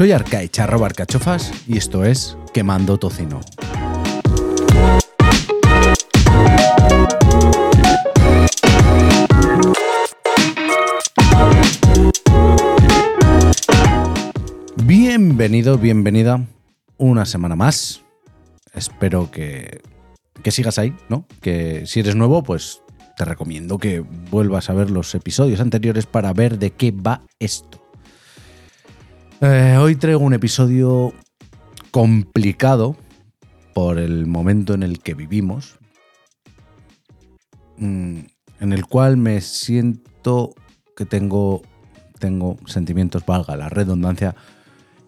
Soy Arcaich, arroba arcachofas, y esto es Quemando Tocino. Bienvenido, bienvenida una semana más. Espero que, que sigas ahí, ¿no? Que si eres nuevo, pues te recomiendo que vuelvas a ver los episodios anteriores para ver de qué va esto. Eh, hoy traigo un episodio complicado por el momento en el que vivimos, mm, en el cual me siento que tengo, tengo sentimientos, valga la redundancia,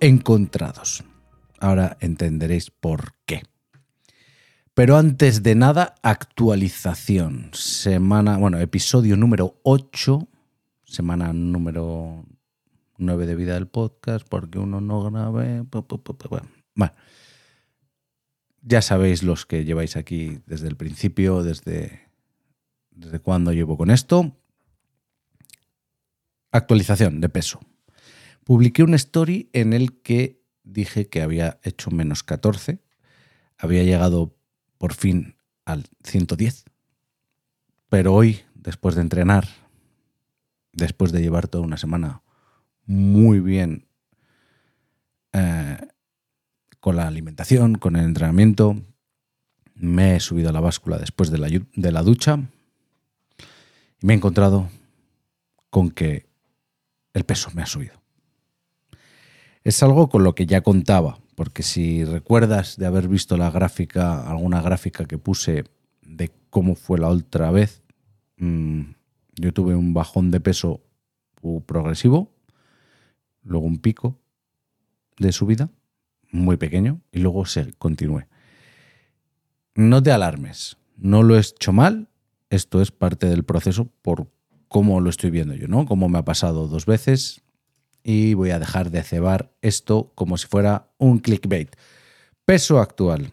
encontrados. Ahora entenderéis por qué. Pero antes de nada, actualización. Semana, bueno, episodio número 8, semana número 9 de vida del podcast, porque uno no grave. Bueno, ya sabéis los que lleváis aquí desde el principio, desde, desde cuándo llevo con esto. Actualización de peso. Publiqué un story en el que dije que había hecho menos 14, había llegado por fin al 110. Pero hoy, después de entrenar, después de llevar toda una semana muy bien eh, con la alimentación, con el entrenamiento, me he subido a la báscula después de la, de la ducha y me he encontrado con que el peso me ha subido. Es algo con lo que ya contaba porque si recuerdas de haber visto la gráfica, alguna gráfica que puse de cómo fue la otra vez, mm, yo tuve un bajón de peso progresivo, luego un pico de subida, muy pequeño, y luego se continúe. No te alarmes, no lo he hecho mal, esto es parte del proceso por cómo lo estoy viendo yo, ¿no? Cómo me ha pasado dos veces, y voy a dejar de cebar esto como si fuera un clickbait. Peso actual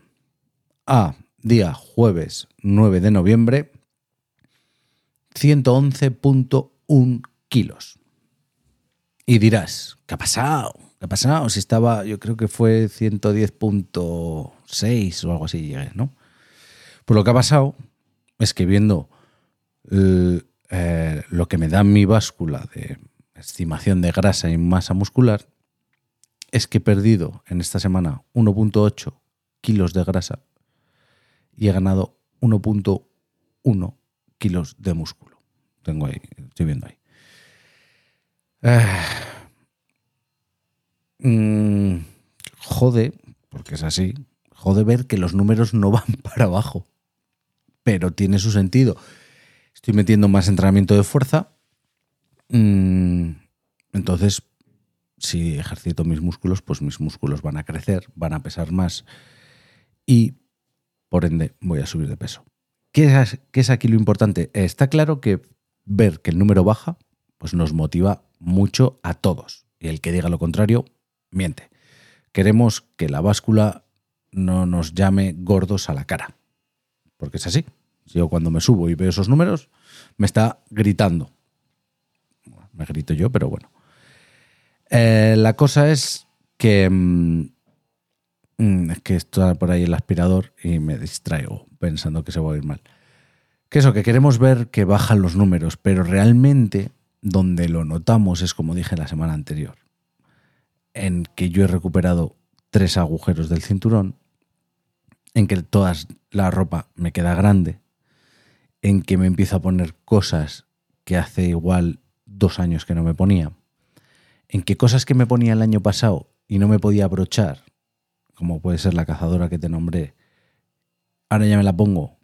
a día jueves 9 de noviembre, 111.1 kilos. Y dirás, ¿qué ha pasado? ¿Qué ha pasado? Si estaba, yo creo que fue 110.6 o algo así llegué, ¿no? Pues lo que ha pasado es que viendo eh, lo que me da mi báscula de estimación de grasa y masa muscular, es que he perdido en esta semana 1.8 kilos de grasa y he ganado 1.1 kilos de músculo. Tengo ahí, estoy viendo ahí. Mm, jode, porque es así, jode ver que los números no van para abajo, pero tiene su sentido. Estoy metiendo más entrenamiento de fuerza, Mm, entonces, si ejercito mis músculos, pues mis músculos van a crecer, van a pesar más y, por ende, voy a subir de peso. ¿Qué es, qué es aquí lo importante? Está claro que ver que el número baja, pues nos motiva mucho a todos. Y el que diga lo contrario, miente. Queremos que la báscula no nos llame gordos a la cara. Porque es así. Yo cuando me subo y veo esos números, me está gritando me grito yo, pero bueno. Eh, la cosa es que. Mm, mm, es que está por ahí el aspirador y me distraigo pensando que se va a ir mal. Que eso, que queremos ver que bajan los números, pero realmente donde lo notamos es como dije la semana anterior, en que yo he recuperado tres agujeros del cinturón, en que toda la ropa me queda grande, en que me empiezo a poner cosas que hace igual dos años que no me ponía, en que cosas que me ponía el año pasado y no me podía abrochar, como puede ser la cazadora que te nombré, ahora ya me la pongo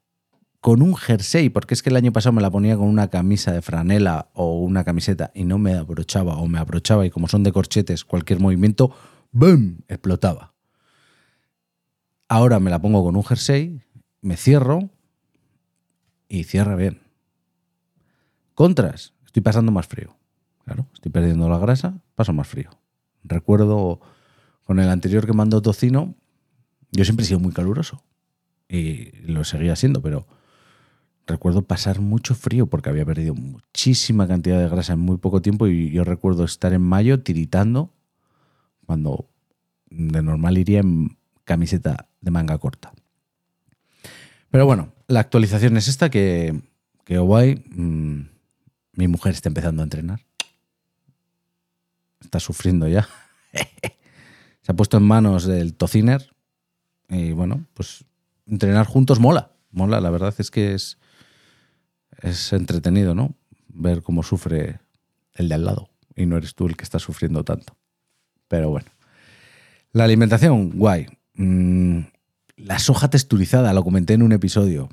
con un jersey, porque es que el año pasado me la ponía con una camisa de franela o una camiseta y no me abrochaba o me abrochaba y como son de corchetes, cualquier movimiento, ¡boom!, explotaba. Ahora me la pongo con un jersey, me cierro y cierra bien. Contras, estoy pasando más frío. Claro, estoy perdiendo la grasa, paso más frío. Recuerdo con el anterior que mandó tocino, yo siempre he sido muy caluroso y lo seguía siendo, pero recuerdo pasar mucho frío porque había perdido muchísima cantidad de grasa en muy poco tiempo y yo recuerdo estar en mayo tiritando cuando de normal iría en camiseta de manga corta. Pero bueno, la actualización es esta que, que guay, mm, mi mujer está empezando a entrenar. Está sufriendo ya. Se ha puesto en manos del tociner. Y bueno, pues entrenar juntos mola. Mola, la verdad es que es, es entretenido, ¿no? Ver cómo sufre el de al lado. Y no eres tú el que está sufriendo tanto. Pero bueno. La alimentación, guay. Mm, la soja texturizada, lo comenté en un episodio,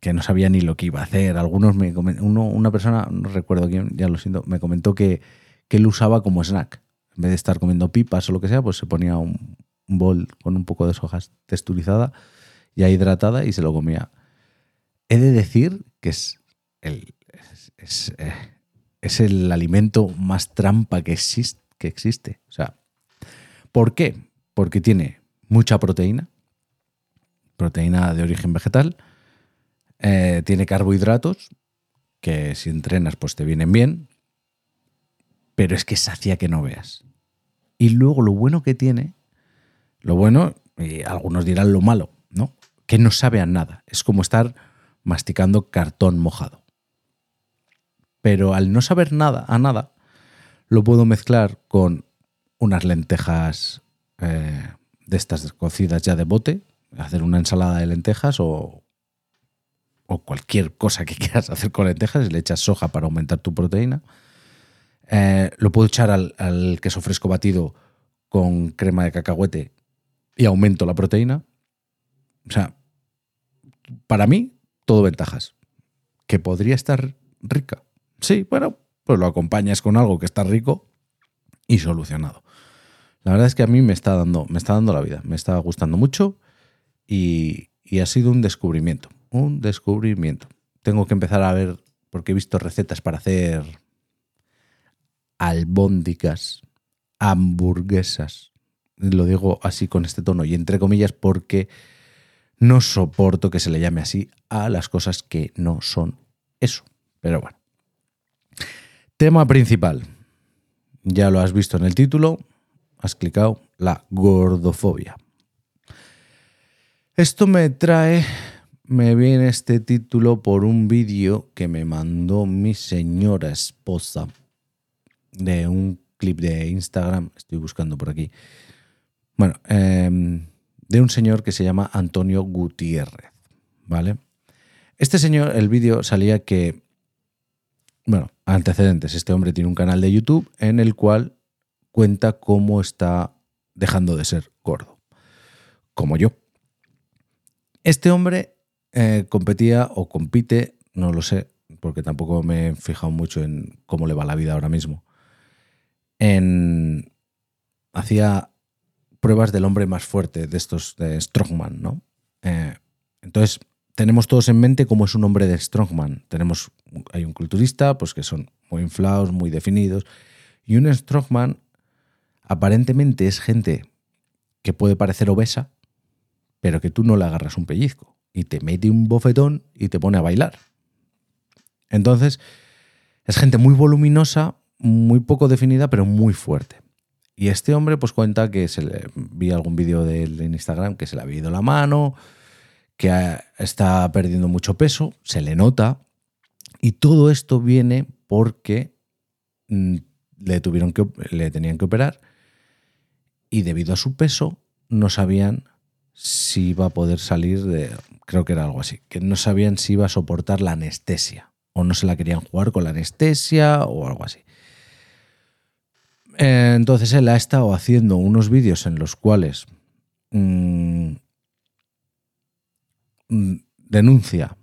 que no sabía ni lo que iba a hacer. Algunos me uno, una persona, no recuerdo quién, ya lo siento, me comentó que, que él usaba como snack. En vez de estar comiendo pipas o lo que sea, pues se ponía un, bol con un poco de soja texturizada ya hidratada y se lo comía. He de decir que es el, es, eh, el alimento más trampa que existe, que existe. O sea, ¿por qué? Porque tiene mucha proteína, proteína de origen vegetal, eh, tiene carbohidratos, que si entrenas pues te vienen bien, pero es que sacia que no veas. Y luego lo bueno que tiene, lo bueno, y algunos dirán lo malo, ¿no? Que no sabe a nada. Es como estar masticando cartón mojado. Pero al no saber nada, a nada, lo puedo mezclar con unas lentejas eh, de estas cocidas ya de bote, hacer una ensalada de lentejas o, cualquier cosa que quieras hacer con lentejas, le echas soja para aumentar tu proteína. Eh, lo puedo echar al, queso fresco batido con crema de cacahuete y aumento la proteína. O sea, para mí, todo ventajas. ¿Que podría estar rica? Sí, bueno, pues lo acompañas con algo que está rico y solucionado. La verdad es que a mí me está dando, me está dando la vida, me está gustando mucho y, ha sido un descubrimiento, un descubrimiento. Tengo que empezar a ver, porque he visto recetas para hacer albóndicas, hamburguesas. Lo digo así con este tono y entre comillas porque no soporto que se le llame así a las cosas que no son eso. Pero bueno. Tema principal. Ya lo has visto en el título, has clicado la gordofobia. Esto me trae, me viene este título por un vídeo que me mandó mi señora esposa de un clip de Instagram, estoy buscando por aquí. Bueno, em, de un señor que se llama Antonio Gutiérrez, ¿vale? Este señor, el vídeo salía que, bueno, antecedentes, este hombre tiene un canal de YouTube en el cual cuenta cómo está dejando de ser gordo, como yo. Este hombre eh, competía o compite, no lo sé, porque tampoco me he fijado mucho en cómo le va la vida ahora mismo. En, hacía pruebas del hombre más fuerte, de estos de Strongman, ¿no? Eh, entonces, tenemos todos en mente cómo es un hombre de Strongman. Tenemos, hay un culturista, pues que son muy inflados, muy definidos, y un Strongman aparentemente es gente que puede parecer obesa, pero que tú no le agarras un pellizco y te mete un bofetón y te pone a bailar. Entonces, es gente muy voluminosa, muy poco definida, pero muy fuerte. Y este hombre pues cuenta que se le vi algún vídeo de él en Instagram que se le ha ido la mano, que está perdiendo mucho peso, se le nota. Y todo esto viene porque mm, le tuvieron que le tenían que operar y debido a su peso no sabían si iba a poder salir de, creo que era algo así, que no sabían si iba a soportar la anestesia o no se la querían jugar con la anestesia o algo así. Entonces él ha estado haciendo unos vídeos en los cuales mm, denuncia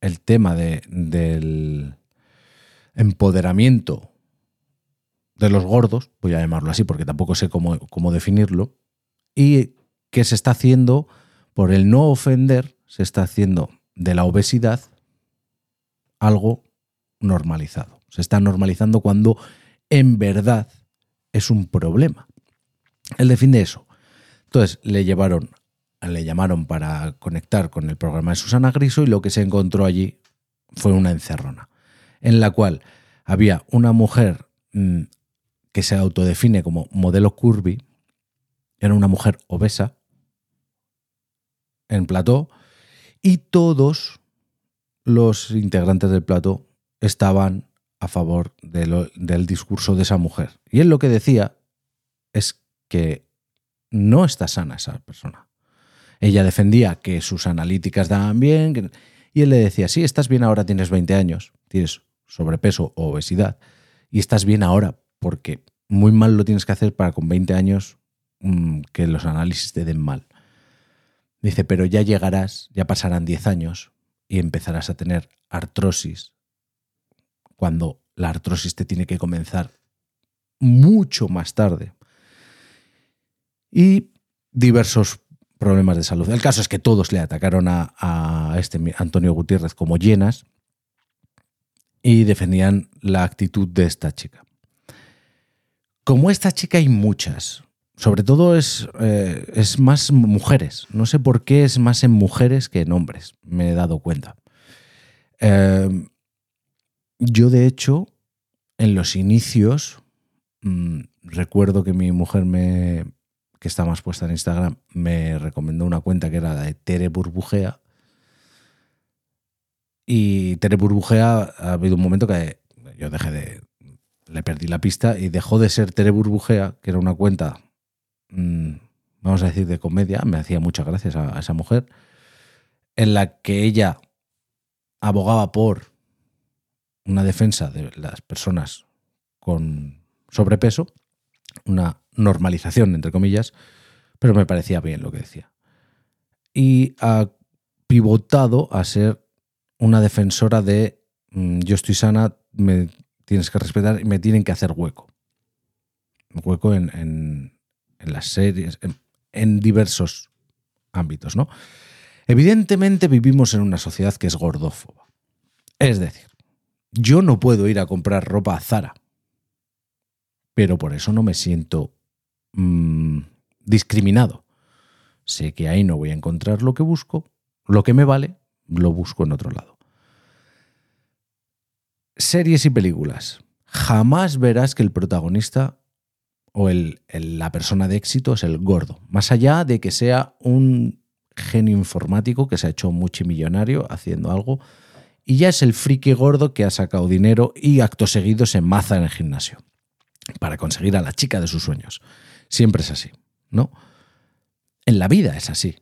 el tema de, del empoderamiento de los gordos, voy a llamarlo así porque tampoco sé cómo, cómo definirlo, y que se está haciendo, por el no ofender, se está haciendo de la obesidad algo normalizado. Se está normalizando cuando en verdad es un problema. Él defiende eso. Entonces le llevaron, le llamaron para conectar con el programa de Susana Griso y lo que se encontró allí fue una encerrona, en la cual había una mujer mm, que se autodefine como modelo curvy, era una mujer obesa en plató y todos los integrantes del plató estaban a favor del discurso de esa mujer. Y él lo que decía es que no está sana esa persona. Ella defendía que sus analíticas daban bien y él le decía, sí, estás bien ahora, tienes 20 años, tienes sobrepeso o obesidad y estás bien ahora porque muy mal lo tienes que hacer para con 20 años mm, que los análisis te den mal. Dice, pero ya llegarás, ya pasarán 10 años y empezarás a tener artrosis cuando la artrosis te tiene que comenzar mucho más tarde. Y diversos problemas de salud. El caso es que todos le atacaron a, este Antonio Gutiérrez como llenas y defendían la actitud de esta chica. Como esta chica hay muchas, sobre todo es, eh, es más mujeres. No sé por qué es más en mujeres que en hombres, me he dado cuenta. Eh, yo, de hecho, en los inicios, mm, recuerdo que mi mujer me, que está más puesta en Instagram, me recomendó una cuenta que era la de Tere Burbujea. Y Tere Burbujea ha habido un momento que yo dejé de. Le perdí la pista y dejó de ser Tere Burbujea, que era una cuenta Mm, vamos a decir, de comedia, me hacía muchas gracias a, esa mujer, en la que ella abogaba por una defensa de las personas con sobrepeso, una normalización, entre comillas, pero me parecía bien lo que decía. Y ha pivotado a ser una defensora de mm, yo estoy sana, me tienes que respetar y me tienen que hacer hueco. Hueco en, en las series, en, diversos ámbitos, ¿no? Evidentemente vivimos en una sociedad que es gordófoba. Es decir, yo no puedo ir a comprar ropa a Zara, pero por eso no me siento mm, discriminado. Sé que ahí no voy a encontrar lo que busco, lo que me vale, lo busco en otro lado. Series y películas. Jamás verás que el protagonista o el, la persona de éxito es el gordo. Más allá de que sea un genio informático que se ha hecho multimillonario haciendo algo y ya es el friki gordo que ha sacado dinero y acto seguido se maza en el gimnasio para conseguir a la chica de sus sueños. Siempre es así, ¿no? En la vida es así.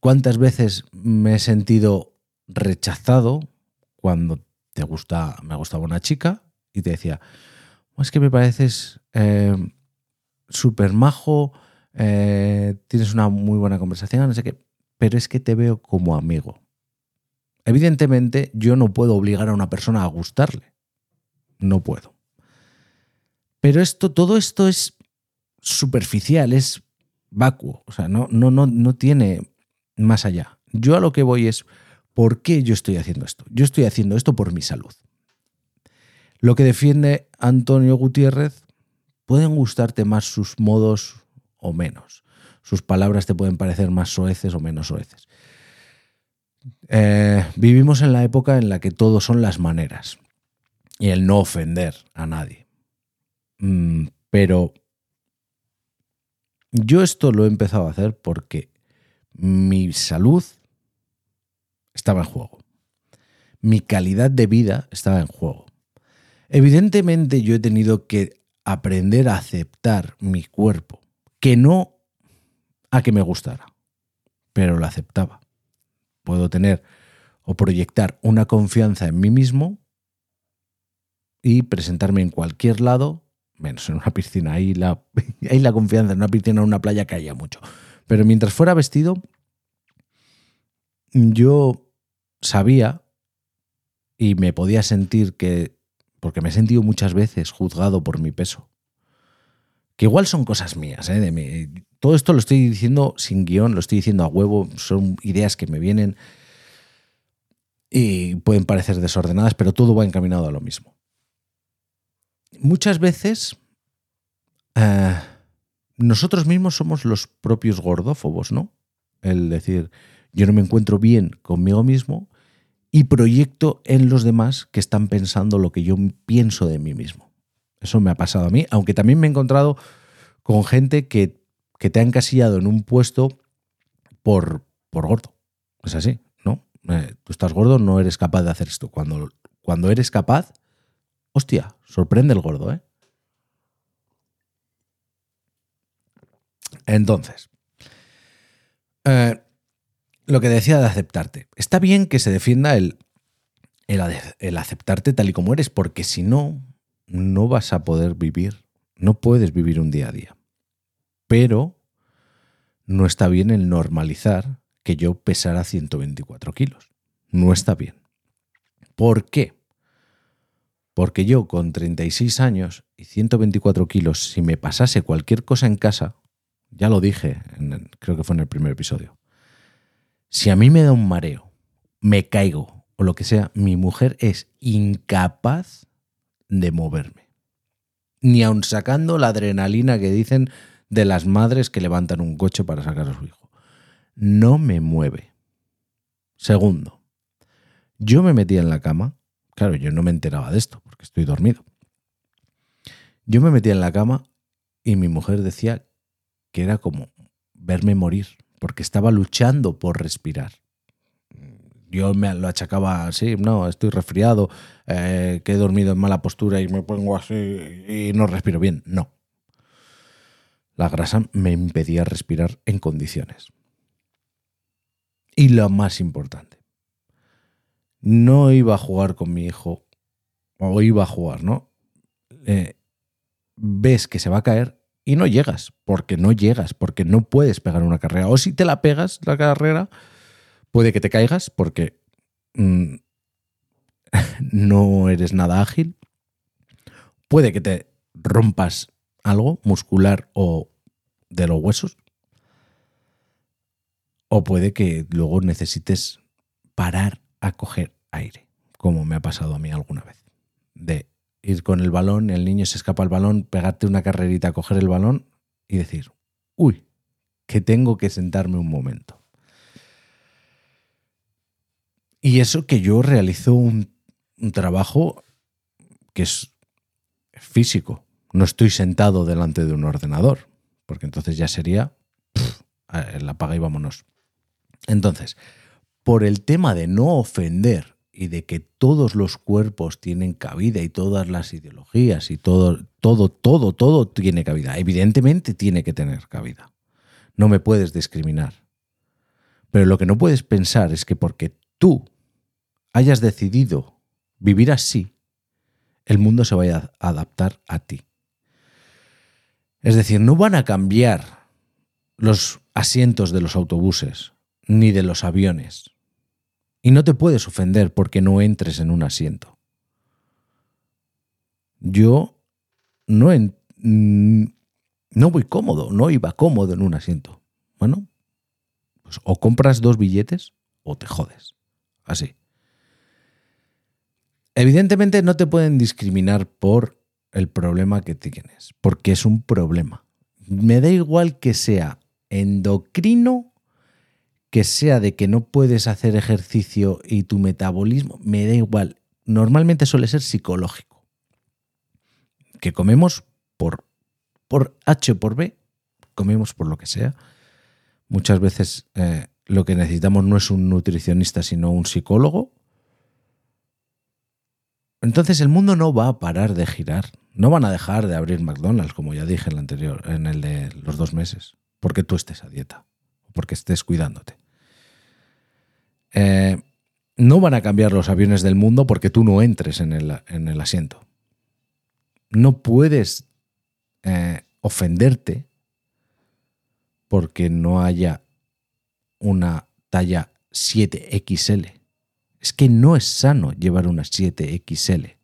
¿Cuántas veces me he sentido rechazado cuando te gusta, me gustaba una chica y te decía, es que me pareces eh, súper majo, eh, tienes una muy buena conversación, no sé qué, pero es que te veo como amigo. Evidentemente, yo no puedo obligar a una persona a gustarle. No puedo. Pero esto, todo esto es superficial, es vacuo. O sea, no, no, no, no tiene más allá. Yo a lo que voy es, ¿por qué yo estoy haciendo esto? Yo estoy haciendo esto por mi salud. Lo que defiende Antonio Gutiérrez pueden gustarte más sus modos o menos. Sus palabras te pueden parecer más soeces o menos soeces. Eh, vivimos en la época en la que todo son las maneras y el no ofender a nadie. Mm, pero yo esto lo he empezado a hacer porque mi salud estaba en juego. Mi calidad de vida estaba en juego. Evidentemente yo he tenido que aprender a aceptar mi cuerpo, que no a que me gustara, pero lo aceptaba. Puedo tener o proyectar una confianza en mí mismo y presentarme en cualquier lado, menos en una piscina. Ahí la, ahí la confianza en una piscina en una playa caía mucho. Pero mientras fuera vestido, yo sabía y me podía sentir que porque me he sentido muchas veces juzgado por mi peso. Que igual son cosas mías, ¿eh? De Todo esto lo estoy diciendo sin guion, lo estoy diciendo a huevo, son ideas que me vienen y pueden parecer desordenadas, pero todo va encaminado a lo mismo. Muchas veces eh, nosotros mismos somos los propios gordófobos, ¿no? El decir, yo no me encuentro bien conmigo mismo y proyecto en los demás que están pensando lo que yo pienso de mí mismo. Eso me ha pasado a mí, aunque también me he encontrado con gente que, que te ha encasillado en un puesto por, por gordo. Es así, ¿no? Eh, tú estás gordo, no eres capaz de hacer esto. Cuando, cuando eres capaz, hostia, sorprende el gordo, ¿eh? Entonces, eh, lo que decía de aceptarte. Está bien que se defienda el, el, aceptarte tal y como eres, porque si no, no vas a poder vivir, no puedes vivir un día a día. Pero no está bien el normalizar que yo pesara 124 kilos. No está bien. ¿Por qué? Porque yo con 36 años y 124 kilos, si me pasase cualquier cosa en casa, ya lo dije, creo que fue en el primer episodio, si a mí me da un mareo, me caigo o lo que sea, mi mujer es incapaz de moverme. Ni aun sacando la adrenalina que dicen de las madres que levantan un coche para sacar a su hijo. No me mueve. Segundo, yo me metía en la cama. Claro, yo no me enteraba de esto estoy dormido. Yo me metía en la cama y mi mujer decía que era como verme morir porque estaba luchando por respirar. Yo me lo achacaba así, no, estoy resfriado, eh, que he dormido en mala postura y me pongo así y no respiro bien. No. La grasa me impedía respirar en condiciones. Y lo más importante, no iba a jugar con mi hijo, o iba a jugar, ¿no? Eh, ves que se va a caer y no llegas, porque no llegas, porque no puedes pegar una carrera. O si te la pegas la carrera, puede que te caigas porque mm, no eres nada ágil. Puede que te rompas algo muscular o de los huesos. O puede que luego necesites parar a coger aire, como me ha pasado a mí alguna vez. De ir con el balón, el niño se escapa el balón, pegarte una carrerita, coger el balón y decir, uy, que tengo que sentarme un momento. Y eso que yo realizo un, trabajo que es físico. No estoy sentado delante de un ordenador, porque entonces ya sería la paga y vámonos. Entonces, por el tema de no ofender y de que todos los cuerpos tienen cabida y todas las ideologías y todo, todo, todo, todo tiene cabida. Evidentemente tiene que tener cabida. No me puedes discriminar. Pero lo que no puedes pensar es que porque tú hayas decidido vivir así, el mundo se vaya a adaptar a ti. Es decir, no van a cambiar los asientos de los autobuses ni de los aviones y no te puedes ofender porque no entres en un asiento. Yo no, mm, no voy cómodo, no iba cómodo en un asiento. Bueno, pues o compras dos billetes o te jodes. Así. Evidentemente no te pueden discriminar por el problema que tienes, porque es un problema. Me da igual que sea endocrino que sea de que no puedes hacer ejercicio y tu metabolismo, me da igual. Normalmente suele ser psicológico. Que comemos por, por H o por B, comemos por lo que sea. Muchas veces eh, lo que necesitamos no es un nutricionista, sino un psicólogo. Entonces el mundo no va a parar de girar. No van a dejar de abrir McDonald's, como ya dije en el anterior, en el de los dos meses, porque tú estés a dieta porque estés cuidándote. Eh, no van a cambiar los aviones del mundo porque tú no entres en el, asiento. No puedes eh, ofenderte porque no haya una talla 7XL. Es que no es sano llevar una 7XL.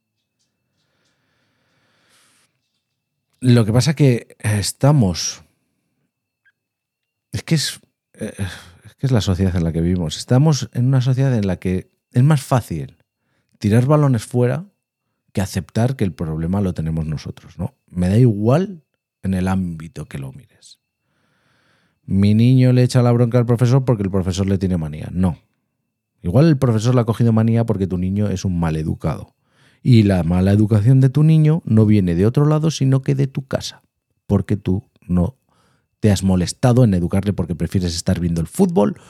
Lo que pasa que estamos... Es que es es que es la sociedad en la que vivimos. Estamos en una sociedad en la que es más fácil tirar balones fuera que aceptar que el problema lo tenemos nosotros, ¿no? Me da igual en el ámbito que lo mires. Mi niño le echa la bronca al profesor porque el profesor le tiene manía. No. Igual el profesor le ha cogido manía porque tu niño es un mal educado. Y la mala educación de tu niño no viene de otro lado, sino que de tu casa, porque tú no te has molestado en educarle porque prefieres estar viendo el fútbol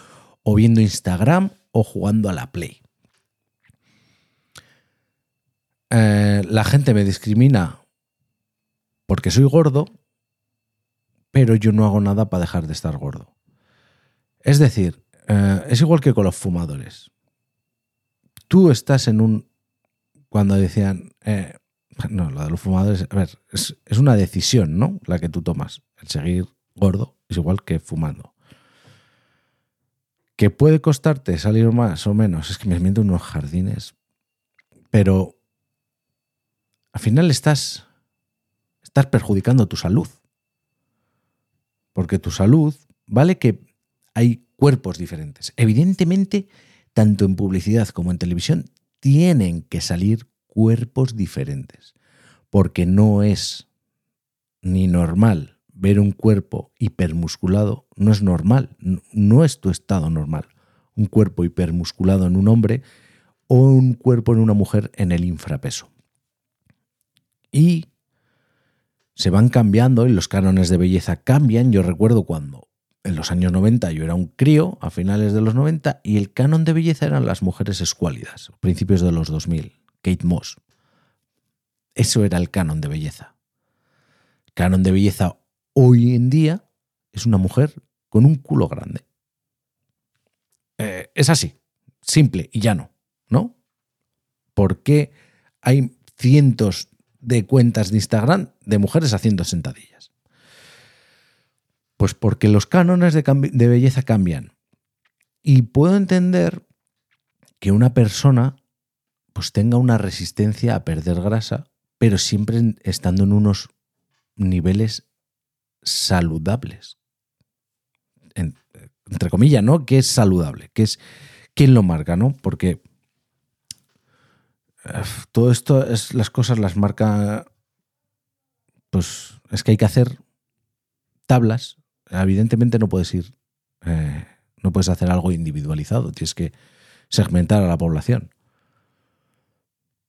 o viendo Instagram o jugando a la Play. Eh, la gente me discrimina porque soy gordo, pero yo no hago nada para dejar de estar gordo. Es decir, eh, es igual que con los fumadores. Tú estás en un... Cuando decían... Eh, no, lo de los fumadores... A ver, es, es una decisión, ¿no? La que tú tomas. El seguir gordo es igual que fumando. ¿Que puede costarte salir más o menos? Es que me miento unos jardines. Pero al final estás, estás perjudicando tu salud. Porque tu salud, vale que hay cuerpos diferentes. Evidentemente, tanto en publicidad como en televisión, tienen que salir cuerpos diferentes. Porque no es ni normal ver un cuerpo hipermusculado, no es normal, no es tu estado normal. Un cuerpo hipermusculado en un hombre o un cuerpo en una mujer en el infrapeso. Y se van cambiando y los cánones de belleza cambian. Yo recuerdo cuando en los años 90 yo era un crío, a finales de los 90, y el canon de belleza eran las mujeres escuálidas, principios de los 2000, Kate Moss. Eso era el canon de belleza. canon de belleza hoy en día es una mujer con un culo grande. Eh, es así, simple y llano, ¿no? Porque hay cientos de cuentas de Instagram de mujeres haciendo sentadillas? Pues porque los cánones de, de belleza cambian. Y puedo entender que una persona pues tenga una resistencia a perder grasa, pero siempre estando en unos niveles saludables. entre comillas, ¿no? Que es saludable, que es quién lo marca, ¿no? Porque todo esto es las cosas las marca pues es que hay que hacer tablas evidentemente no puedes ir eh, no puedes hacer algo individualizado tienes que segmentar a la población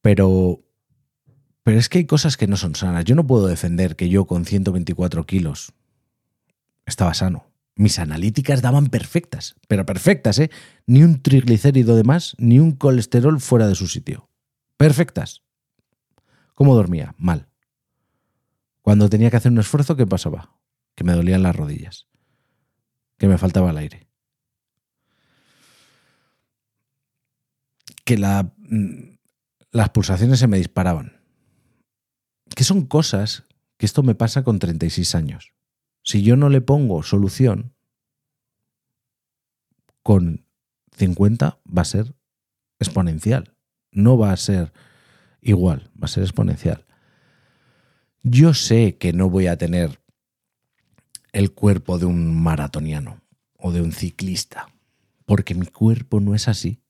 pero pero es que hay cosas que no son sanas yo no puedo defender que yo con 124 kilos estaba sano mis analíticas daban perfectas, pero perfectas, ¿eh? Ni un triglicérido de más, ni un colesterol fuera de su sitio perfectas. ¿Cómo dormía? Mal. Cuando tenía que hacer un esfuerzo, ¿qué pasaba? Que me dolían las rodillas, que me faltaba el aire. Que la, mm, las pulsaciones se me disparaban. Que son cosas que esto me pasa con 36 años. Si yo no le pongo solución, con 50 va a ser exponencial no va a ser igual, va a ser exponencial. Yo sé que no voy a tener el cuerpo de un maratoniano o de un ciclista, porque mi cuerpo no es así.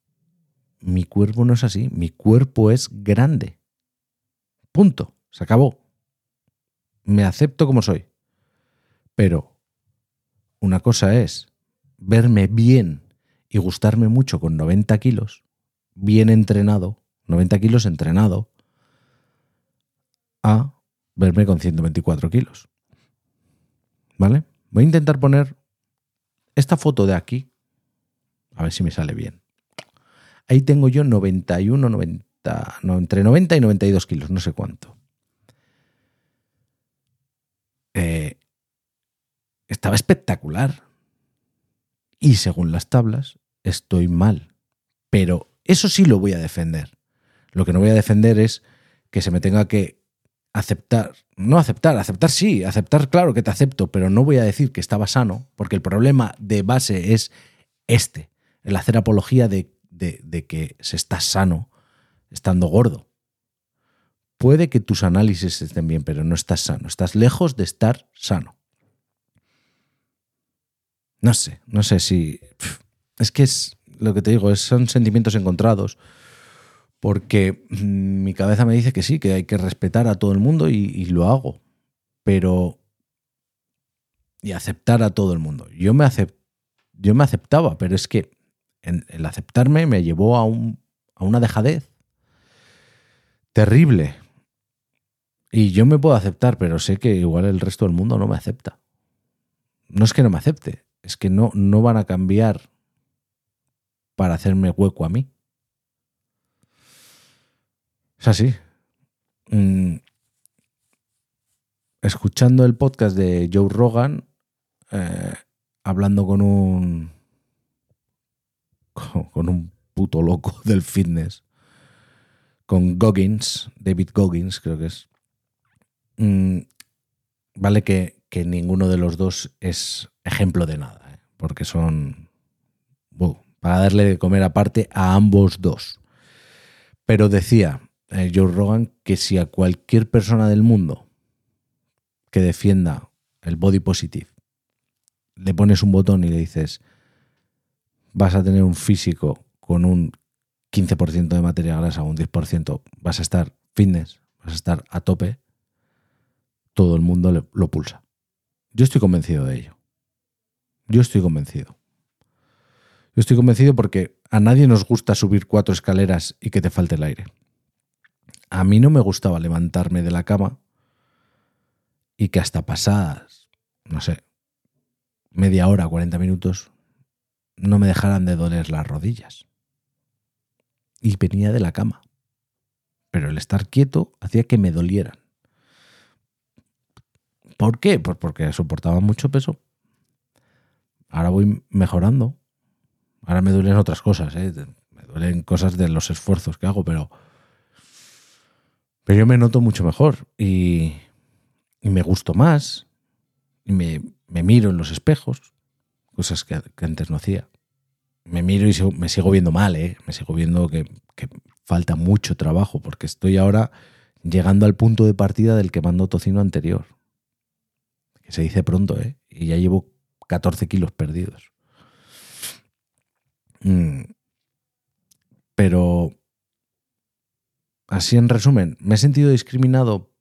Mi cuerpo no es así, mi cuerpo es grande. Punto, se acabó. Me acepto como soy. Pero una cosa es verme bien y gustarme mucho con 90 kilos bien entrenado, 90 kilos entrenado, a verme con 124 kilos. ¿Vale? Voy a intentar poner esta foto de aquí, a ver si me sale bien. Ahí tengo yo 91, 90, no, entre 90 y 92 kilos, no sé cuánto. Eh, estaba espectacular. Y según las tablas, estoy mal. Pero eso sí lo voy a defender. Lo que no voy a defender es que se me tenga que aceptar, no aceptar, aceptar sí, aceptar claro que te acepto, pero no voy a decir que estaba sano, porque el problema de base es este, el hacer apología de, de que se está sano estando gordo. Puede que tus análisis estén bien, pero no estás sano, estás lejos de estar sano. No sé, no sé si... Es que es, lo que te digo, son sentimientos encontrados, porque mi cabeza me dice que sí, que hay que respetar a todo el mundo y, lo hago, pero... y aceptar a todo el mundo. Yo me, yo me aceptaba, pero es que el aceptarme me llevó a, un, a una dejadez Terrible. Y yo me puedo aceptar, pero sé que igual el resto del mundo no me acepta. No es que no me acepte, es que no, no van a cambiar para hacerme hueco a mí. Es así. Mm. Escuchando el podcast de Joe Rogan, eh, hablando con un. con un puto loco del fitness, con Goggins, David Goggins, creo que es. Mm, vale que, ninguno de los dos es ejemplo de nada, ¿eh? porque son. para darle de comer aparte a ambos dos. Pero decía eh, Joe Rogan que si a cualquier persona del mundo que defienda el body positive le pones un botón y le dices vas a tener un físico con un 15% de materia grasa un 10%, vas a estar fitness, vas a estar a tope, todo el mundo lo pulsa. Yo estoy convencido de ello. Yo estoy convencido. Yo estoy convencido porque a nadie nos gusta subir cuatro escaleras y que te falte el aire. A mí no me gustaba levantarme de la cama y que hasta pasadas, no sé, media hora, 40 minutos, no me dejaran de doler las rodillas y venía de la cama. Pero el estar quieto hacía que me dolieran. ¿Por qué? Pues porque soportaba mucho peso. Ahora voy mejorando. Ahora me duelen otras cosas, ¿eh? me duelen cosas de los esfuerzos que hago, pero, pero yo me noto mucho mejor y, me gusto más. Y me, miro en los espejos, cosas que antes no hacía me miro y me sigo viendo mal, ¿eh? Me sigo viendo que, falta mucho trabajo porque estoy ahora llegando al punto de partida del que mandó tocino anterior. Que se dice pronto, ¿eh? Y ya llevo 14 kilos perdidos. Mm. Pero, así en resumen, ¿me he sentido discriminado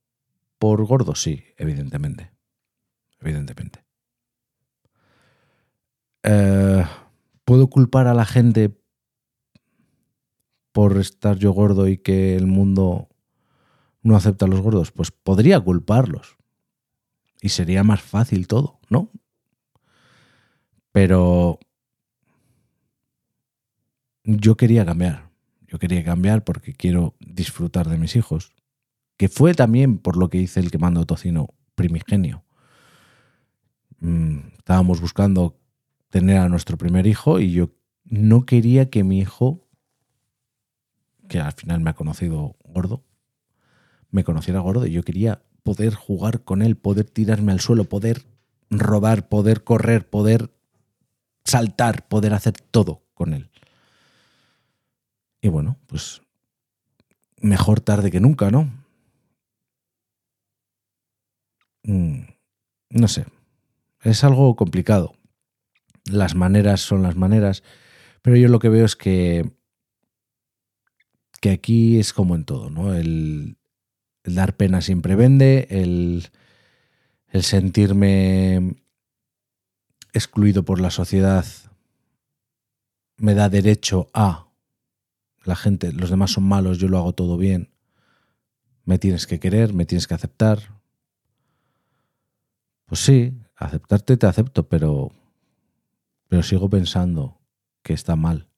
por gordo? Sí, evidentemente. Evidentemente. Eh ¿Puedo culpar a la gente por estar yo gordo y que el mundo no acepta a los gordos? Pues podría culparlos. Y sería más fácil todo, ¿no? Pero yo quería cambiar. Yo quería cambiar porque quiero disfrutar de mis hijos. Que fue también por lo que hice el que mando tocino primigenio. Mm, estábamos buscando tener a nuestro primer hijo y yo no quería que mi hijo, que al final me ha conocido gordo, me conociera gordo y yo quería poder jugar con él, poder tirarme al suelo, poder rodar, poder correr, poder saltar, poder hacer todo con él. Y bueno, pues mejor tarde que nunca, ¿no? Mm, no sé, es algo complicado las maneras son las maneras, pero yo lo que veo es que, que aquí es como en todo, ¿no? El, dar pena siempre vende, el, el sentirme excluido por la sociedad me da derecho a la gente, los demás son malos, yo lo hago todo bien, me tienes que querer, me tienes que aceptar. Pues sí, aceptarte te acepto, pero pero sigo pensando que está mal.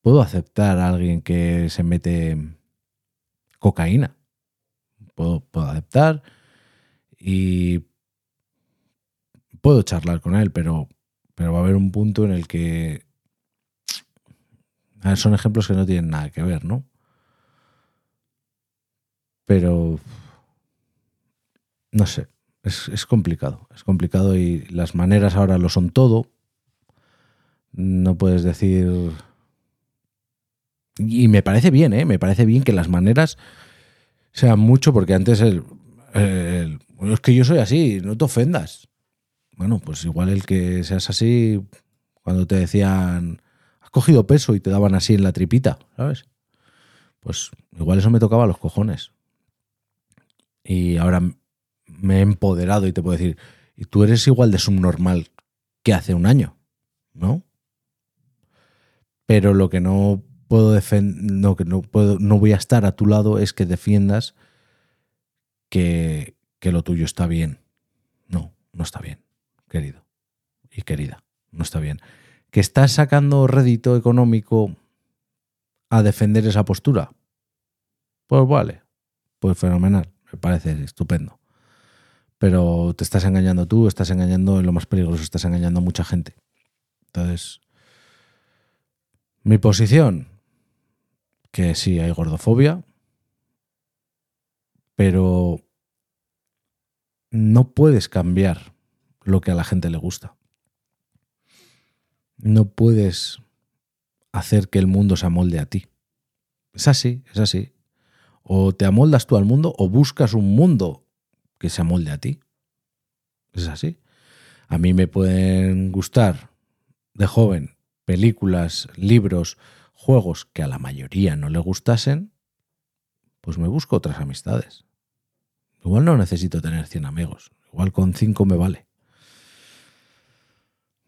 Puedo aceptar a alguien que se mete cocaína. Puedo, aceptar y puedo charlar con él, pero, pero va a haber un punto en el que son ejemplos que no tienen nada que ver, ¿no? Pero no sé, es, complicado, es complicado y las maneras ahora lo son todo. No puedes decir... Y me parece bien, ¿eh? Me parece bien que las maneras sean mucho, porque antes el, es que yo soy así, no te ofendas. Bueno, pues igual el que seas así, cuando te decían, has cogido peso y te daban así en la tripita, ¿sabes? Pues igual eso me tocaba los cojones. Y ahora me he empoderado y te puedo decir, y tú eres igual de subnormal que hace un año, ¿no? Pero lo que no puedo no, que no, puedo, no voy a estar a tu lado es que defiendas que, que lo tuyo está bien. No, no está bien, querido y querida, no está bien. ¿Que estás sacando rédito económico a defender esa postura? Pues vale, pues fenomenal, me parece estupendo. Pero te estás engañando tú, estás engañando en lo más peligroso, estás engañando a mucha gente. Entonces, mi posición, que sí hay gordofobia, pero no puedes cambiar lo que a la gente le gusta. No puedes hacer que el mundo se amolde a ti. Es así, es así. O te amoldas tú al mundo o buscas un mundo que se amolde a ti. Es así. A mí me pueden gustar de joven películas, libros, juegos que a la mayoría no le gustasen, pues me busco otras amistades. Igual no necesito tener 100 amigos, igual con 5 me vale.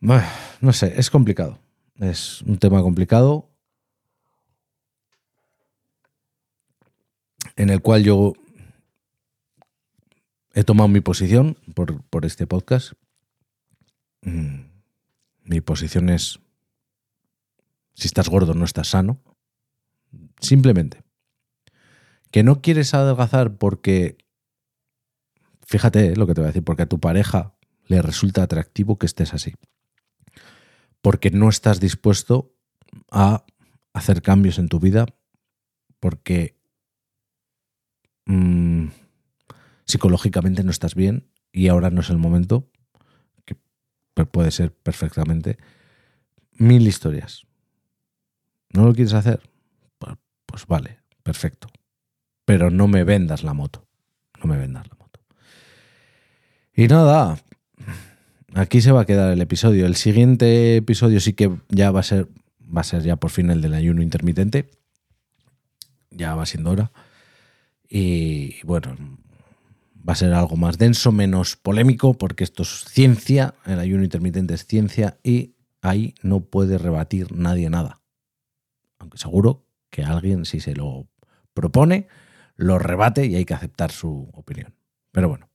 no sé, es complicado. Es un tema complicado en el cual yo he tomado mi posición por, por este podcast. Mm, mi posición es si estás gordo no estás sano. Simplemente. Que no quieres adelgazar porque, fíjate eh, lo que te voy a decir, porque a tu pareja le resulta atractivo que estés así. Porque no estás dispuesto a hacer cambios en tu vida, porque mm, psicológicamente no estás bien y ahora no es el momento, que puede ser perfectamente, mil historias. ¿No lo quieres hacer? Pues, pues, vale, perfecto. Pero no me vendas la moto. No me vendas la moto. Y nada, aquí se va a quedar el episodio. El siguiente episodio sí que ya va a ser, va a ser ya por fin el del ayuno intermitente. Ya va siendo hora. Y bueno, va a ser algo más denso, menos polémico, porque esto es ciencia, el ayuno intermitente es ciencia y ahí no puede rebatir nadie nada aunque seguro que alguien si se lo propone, lo rebate y hay que aceptar su opinión. Pero bueno.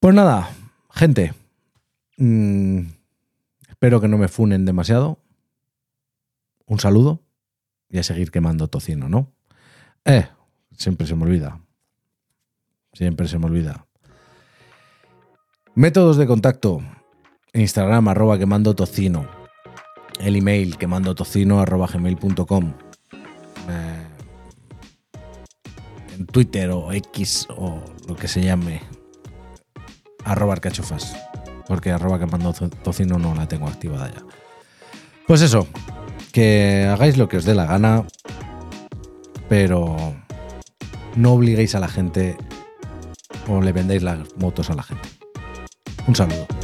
Pues nada, gente. Mm, espero que no me funen demasiado. Un saludo y a seguir quemando tocino, ¿no? Eh, siempre se me olvida. Siempre se me olvida. Métodos de contacto. Instagram arroba quemando tocino el email que mando tocino gmail.com eh, en Twitter o X o lo que se llame arroba arcachofas porque arroba que mando tocino no la tengo activada ya. Pues eso que hagáis lo que os dé la gana pero no obliguéis a la gente o le vendéis las motos a la gente. Un saludo